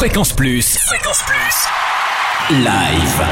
Fréquence Plus. Fréquence Plus. Live.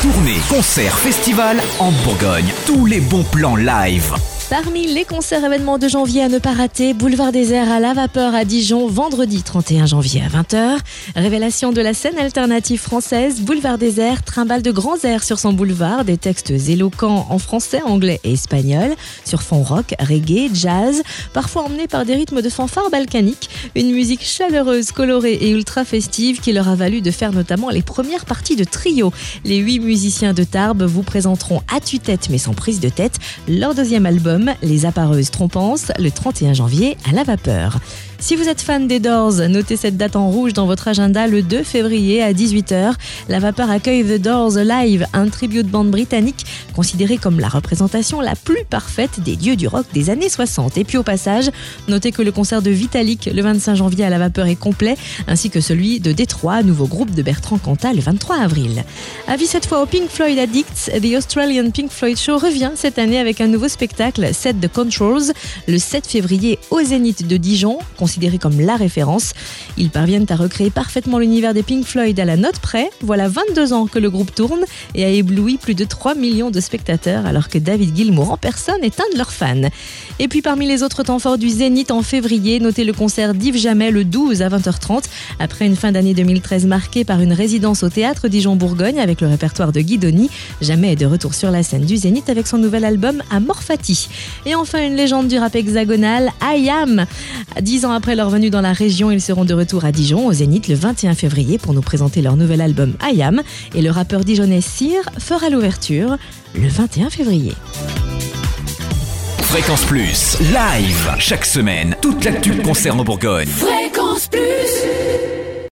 Tournée, concert, festival en Bourgogne. Tous les bons plans live. Parmi les concerts événements de janvier à ne pas rater, Boulevard des Airs à la vapeur à Dijon, vendredi 31 janvier à 20h. Révélation de la scène alternative française, Boulevard des Airs trimballe de grands airs sur son boulevard, des textes éloquents en français, anglais et espagnol, sur fond rock, reggae, jazz, parfois emmenés par des rythmes de fanfare balkanique, une musique chaleureuse, colorée et ultra festive qui leur a valu de faire notamment les premières parties de trio. Les huit musiciens de Tarbes vous présenteront à tue-tête mais sans prise de tête leur deuxième album les appareuses trompances, le 31 janvier à la vapeur. Si vous êtes fan des Doors, notez cette date en rouge dans votre agenda le 2 février à 18h. La Vapeur accueille The Doors Live, un tribut de bande britannique considéré comme la représentation la plus parfaite des dieux du rock des années 60. Et puis au passage, notez que le concert de Vitalik le 25 janvier à la Vapeur est complet, ainsi que celui de Détroit, nouveau groupe de Bertrand Cantat le 23 avril. Avis cette fois au Pink Floyd Addicts, The Australian Pink Floyd Show revient cette année avec un nouveau spectacle, Set the Controls, le 7 février au Zénith de Dijon considéré comme la référence. Ils parviennent à recréer parfaitement l'univers des Pink Floyd à la note près. Voilà 22 ans que le groupe tourne et a ébloui plus de 3 millions de spectateurs alors que David Gilmour en personne est un de leurs fans. Et puis parmi les autres temps forts du Zénith en février, notez le concert d'Yves Jamais le 12 à 20h30 après une fin d'année 2013 marquée par une résidence au théâtre Dijon-Bourgogne avec le répertoire de Guidoni. Jamais est de retour sur la scène du Zénith avec son nouvel album Amorphati. Et enfin une légende du rap hexagonal, I Am. Dix ans après leur venue dans la région, ils seront de retour à Dijon, au Zénith, le 21 février, pour nous présenter leur nouvel album I Am. Et le rappeur dijonnais Cyr fera l'ouverture le 21 février. Fréquence Plus, live, chaque semaine, toute l'actu concerne en Bourgogne. Fréquence Plus